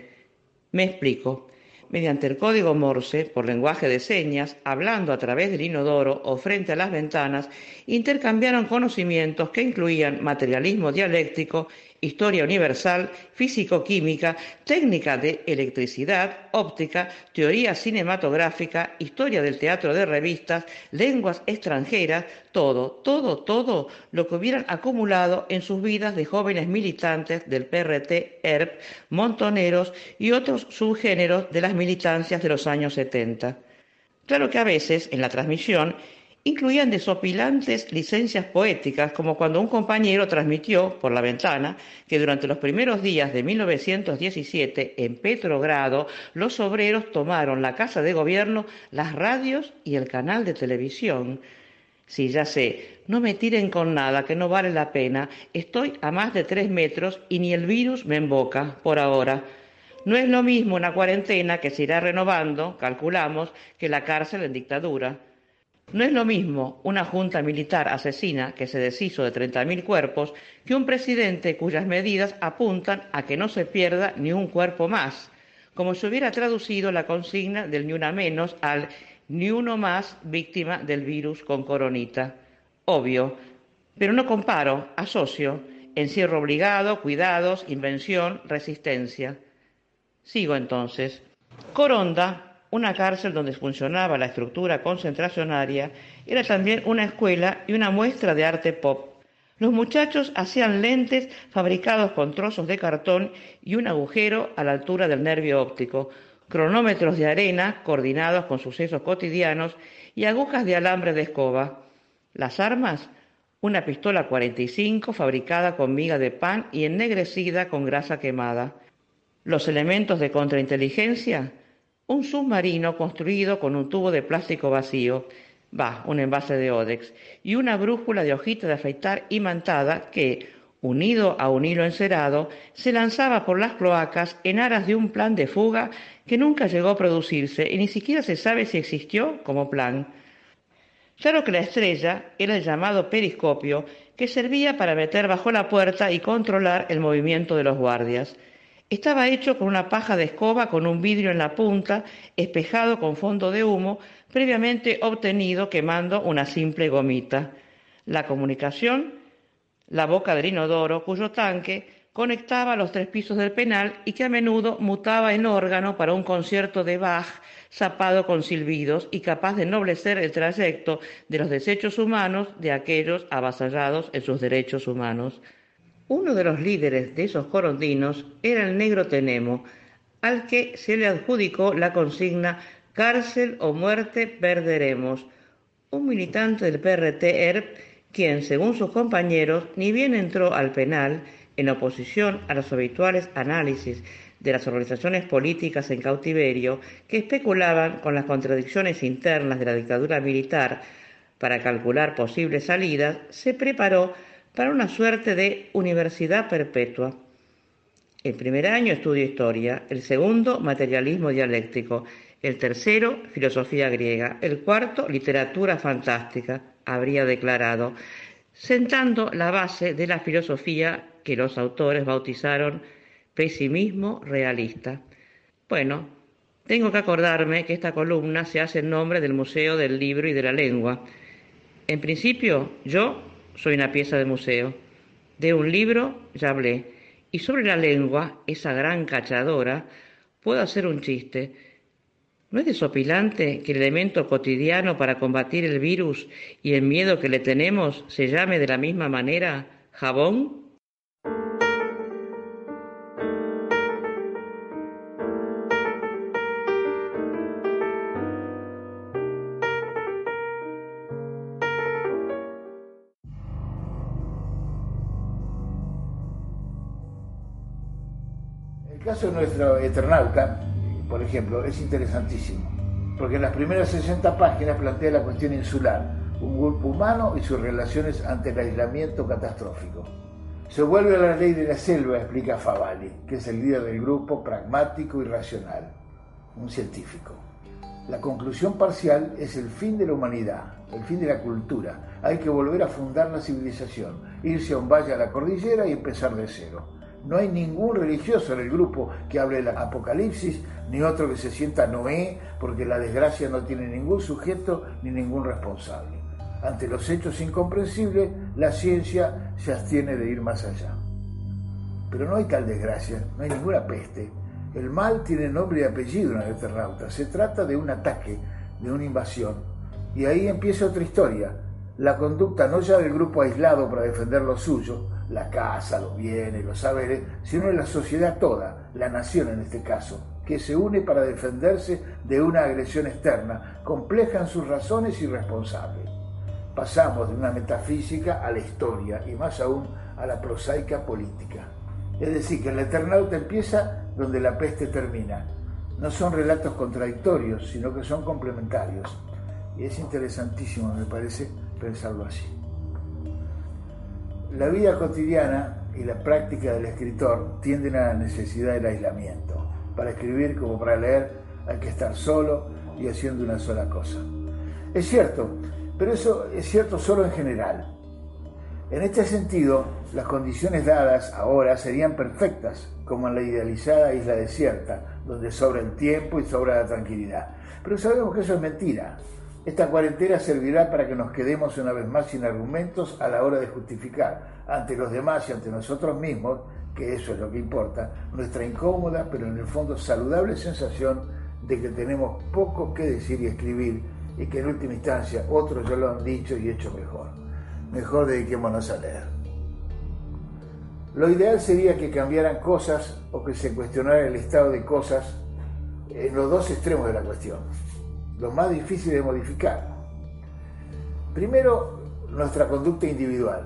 [SPEAKER 10] Me explico. Mediante el código Morse, por lenguaje de señas, hablando a través del inodoro o frente a las ventanas, intercambiaron conocimientos que incluían materialismo dialéctico historia universal, físico-química, técnica de electricidad, óptica, teoría cinematográfica, historia del teatro de revistas, lenguas extranjeras, todo, todo, todo lo que hubieran acumulado en sus vidas de jóvenes militantes del PRT, ERP, montoneros y otros subgéneros de las militancias de los años 70. Claro que a veces, en la transmisión, incluían desopilantes licencias poéticas, como cuando un compañero transmitió por la ventana que durante los primeros días de 1917 en Petrogrado los obreros tomaron la casa de gobierno, las radios y el canal de televisión. Sí, ya sé, no me tiren con nada, que no vale la pena. Estoy a más de tres metros y ni el virus me emboca, por ahora. No es lo mismo una cuarentena que se irá renovando, calculamos, que la cárcel en dictadura. No es lo mismo una junta militar asesina que se deshizo de 30.000 cuerpos que un presidente cuyas medidas apuntan a que no se pierda ni un cuerpo más, como se hubiera traducido la consigna del ni una menos al ni uno más víctima del virus con coronita. Obvio, pero no comparo, asocio. Encierro obligado, cuidados, invención, resistencia. Sigo entonces. Coronda, una cárcel donde funcionaba la estructura concentracionaria, era también una escuela y una muestra de arte pop. Los muchachos hacían lentes fabricados con trozos de cartón y un agujero a la altura del nervio óptico, cronómetros de arena coordinados con sucesos cotidianos y agujas de alambre de escoba. Las armas, una pistola 45 fabricada con miga de pan y ennegrecida con grasa quemada. Los elementos de contrainteligencia, un submarino construido con un tubo de plástico vacío, va, un envase de ódex, y una brújula de hojita de afeitar imantada que, unido a un hilo encerado, se lanzaba por las cloacas en aras de un plan de fuga que nunca llegó a producirse y ni siquiera se sabe si existió como plan. Claro que la estrella era el llamado periscopio que servía para meter bajo la puerta y controlar el movimiento de los guardias. Estaba hecho con una paja de escoba con un vidrio en la punta, espejado con fondo de humo, previamente obtenido quemando una simple gomita. La comunicación, la boca del inodoro, cuyo tanque conectaba los tres pisos del penal y que a menudo mutaba en órgano para un concierto de Bach zapado con silbidos y capaz de ennoblecer el trayecto de los desechos humanos de aquellos avasallados en sus derechos humanos. Uno de los líderes de esos corondinos era el negro Tenemo, al que se le adjudicó la consigna cárcel o muerte perderemos. Un militante del PRT-ERP, quien, según sus compañeros, ni bien entró al penal, en oposición a los habituales análisis de las organizaciones políticas en cautiverio que especulaban con las contradicciones internas de la dictadura militar para calcular posibles salidas, se preparó para una suerte de universidad perpetua. El primer año estudió historia, el segundo materialismo dialéctico, el tercero filosofía griega, el cuarto literatura fantástica, habría declarado, sentando la base de la filosofía que los autores bautizaron pesimismo realista. Bueno, tengo que acordarme que esta columna se hace en nombre del Museo del Libro y de la Lengua. En principio, yo soy una pieza de museo. De un libro ya hablé. Y sobre la lengua, esa gran cachadora, puedo hacer un chiste. ¿No es desopilante que el elemento cotidiano para combatir el virus y el miedo que le tenemos se llame de la misma manera jabón?
[SPEAKER 11] Caso de nuestro Eternauta, por ejemplo, es interesantísimo, porque en las primeras 60 páginas plantea la cuestión insular, un grupo humano y sus relaciones ante el aislamiento catastrófico. Se vuelve a la ley de la selva, explica Favali, que es el líder del grupo pragmático y racional, un científico. La conclusión parcial es el fin de la humanidad, el fin de la cultura. Hay que volver a fundar la civilización, irse a un valle a la cordillera y empezar de cero. No hay ningún religioso en el grupo que hable del apocalipsis, ni otro que se sienta Noé, porque la desgracia no tiene ningún sujeto ni ningún responsable. Ante los hechos incomprensibles, la ciencia se abstiene de ir más allá. Pero no hay tal desgracia, no hay ninguna peste. El mal tiene nombre y apellido en el Eternauta. Se trata de un ataque, de una invasión. Y ahí empieza otra historia. La conducta no ya del grupo aislado para defender lo suyo, la casa, los bienes, los saberes, sino de la sociedad toda, la nación en este caso, que se une para defenderse de una agresión externa, compleja en sus razones y responsable. Pasamos de una metafísica a la historia y más aún a la prosaica política. Es decir, que el Eternauta empieza donde la peste termina. No son relatos contradictorios, sino que son complementarios. Y es interesantísimo, me parece, pensarlo así. La vida cotidiana y la práctica del escritor tienden a la necesidad del aislamiento. Para escribir como para leer hay que estar solo y haciendo una sola cosa. Es cierto, pero eso es cierto solo en general. En este sentido, las condiciones dadas ahora serían perfectas, como en la idealizada isla desierta, donde sobra el tiempo y sobra la tranquilidad. Pero sabemos que eso es mentira. Esta cuarentena servirá para que nos quedemos una vez más sin argumentos a la hora de justificar ante los demás y ante nosotros mismos, que eso es lo que importa, nuestra incómoda pero en el fondo saludable sensación de que tenemos poco que decir y escribir y que en última instancia otros ya lo han dicho y hecho mejor. Mejor dediquémonos a leer. Lo ideal sería que cambiaran cosas o que se cuestionara el estado de cosas en los dos extremos de la cuestión lo más difícil de modificar. Primero, nuestra conducta individual,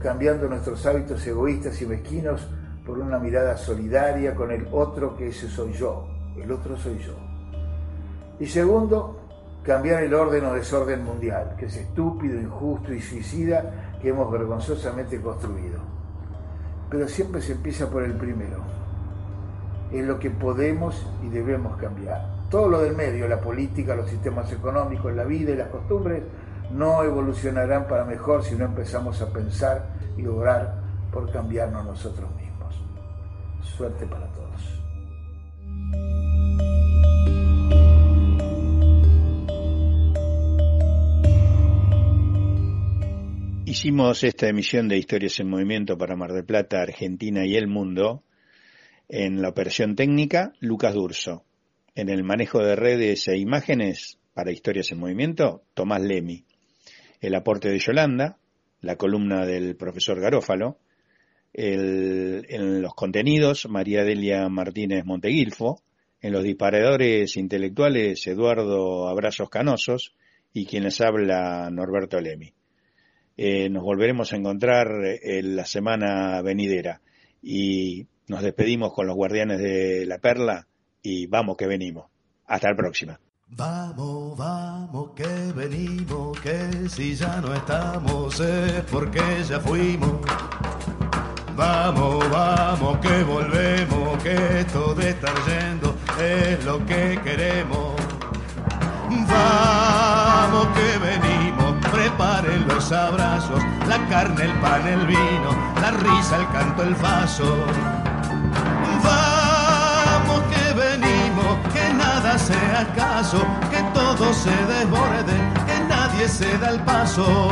[SPEAKER 11] cambiando nuestros hábitos egoístas y mezquinos por una mirada solidaria con el otro que ese soy yo, el otro soy yo. Y segundo, cambiar el orden o desorden mundial, que es estúpido, injusto y suicida que hemos vergonzosamente construido. Pero siempre se empieza por el primero. Es lo que podemos y debemos cambiar todo lo del medio, la política, los sistemas económicos, la vida y las costumbres, no evolucionarán para mejor si no empezamos a pensar y obrar por cambiarnos nosotros mismos. Suerte para todos.
[SPEAKER 3] Hicimos esta emisión de Historias en Movimiento para Mar del Plata, Argentina y el mundo en la operación técnica Lucas Durso. En el manejo de redes e imágenes para Historias en Movimiento, Tomás Lemi. El aporte de Yolanda, la columna del profesor Garófalo. en los contenidos, María Delia Martínez Monteguilfo. En los disparadores intelectuales, Eduardo Abrazos Canosos. Y quien les habla, Norberto Lemi. Eh, nos volveremos a encontrar en la semana venidera. Y nos despedimos con los guardianes de la perla y vamos que venimos. Hasta la próxima.
[SPEAKER 12] Vamos, vamos que venimos, que si ya no estamos es porque ya fuimos. Vamos, vamos que volvemos, que esto de estar yendo es lo que queremos. Vamos que venimos, preparen los abrazos, la carne, el pan, el vino, la risa, el canto, el vaso sea caso, que todo se desborde, que nadie se da el paso.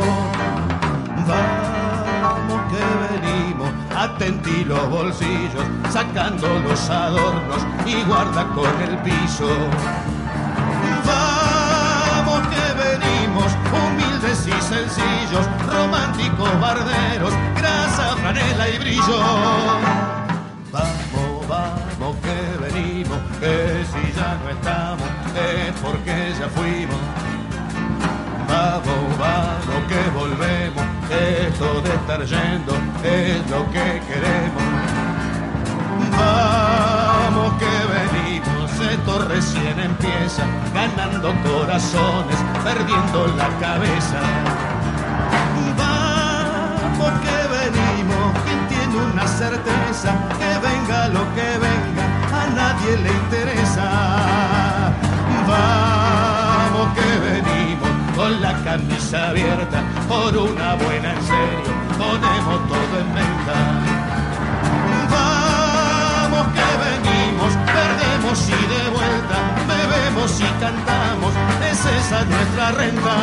[SPEAKER 12] Vamos que venimos, atentí los bolsillos, sacando los adornos y guarda con el piso. Vamos que venimos, humildes y sencillos, románticos barderos, grasa, franela y brillo. Vamos, que si ya no estamos es porque ya fuimos. Vamos, vamos que volvemos, esto de estar yendo es lo que queremos. Vamos que venimos, esto recién empieza, ganando corazones, perdiendo la cabeza. Vamos que venimos, quien tiene una certeza, que venga lo que venga nadie le interesa. Vamos que venimos con la camisa abierta, por una buena en serio, ponemos todo en venta. Vamos que venimos, perdemos y de vuelta, bebemos y cantamos, es esa nuestra renta.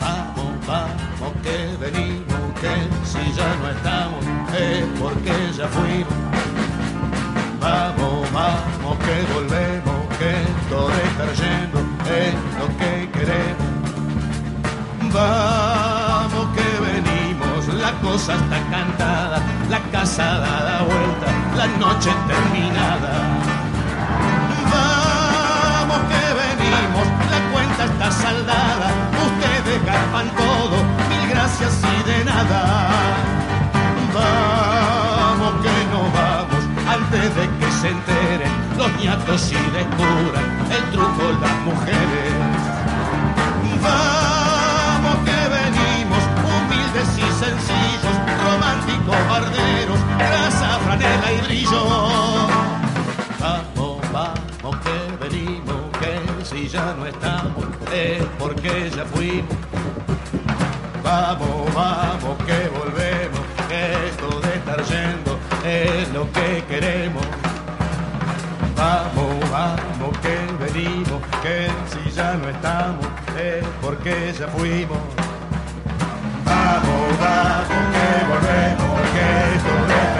[SPEAKER 12] Vamos, vamos que venimos, que si ya no estamos, es porque ya fuimos Vamos, vamos, que volvemos, que todo está yendo es lo que queremos. Vamos, que venimos, la cosa está cantada, la casa dada vuelta, la noche terminada. Vamos, que venimos, la cuenta está saldada, ustedes garpan todo, mil gracias y de nada. Vamos, que no vamos antes de que se enteren los ñatos y descubran el truco las mujeres. Vamos que venimos, humildes y sencillos, románticos barderos, grasa, franela y brillo. Vamos, vamos que venimos, que si ya no estamos es porque ya fuimos. Vamos, vamos que volvemos, que esto de estar yendo es lo que queremos. Vamos, vamos que venimos, que si ya no estamos es porque ya fuimos. Vamos, vamos que volvemos, que esto